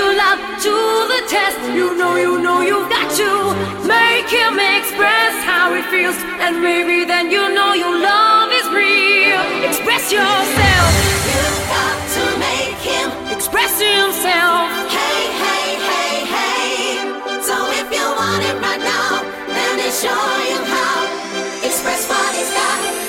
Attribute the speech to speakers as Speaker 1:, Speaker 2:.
Speaker 1: your love to the test. You know, you know, you got to make him express how he feels, and maybe then you know your love is real. Express yourself. You've got to make him express himself. Hey, hey, hey, hey. So if you want it right now, let me show you how. Express what he's got.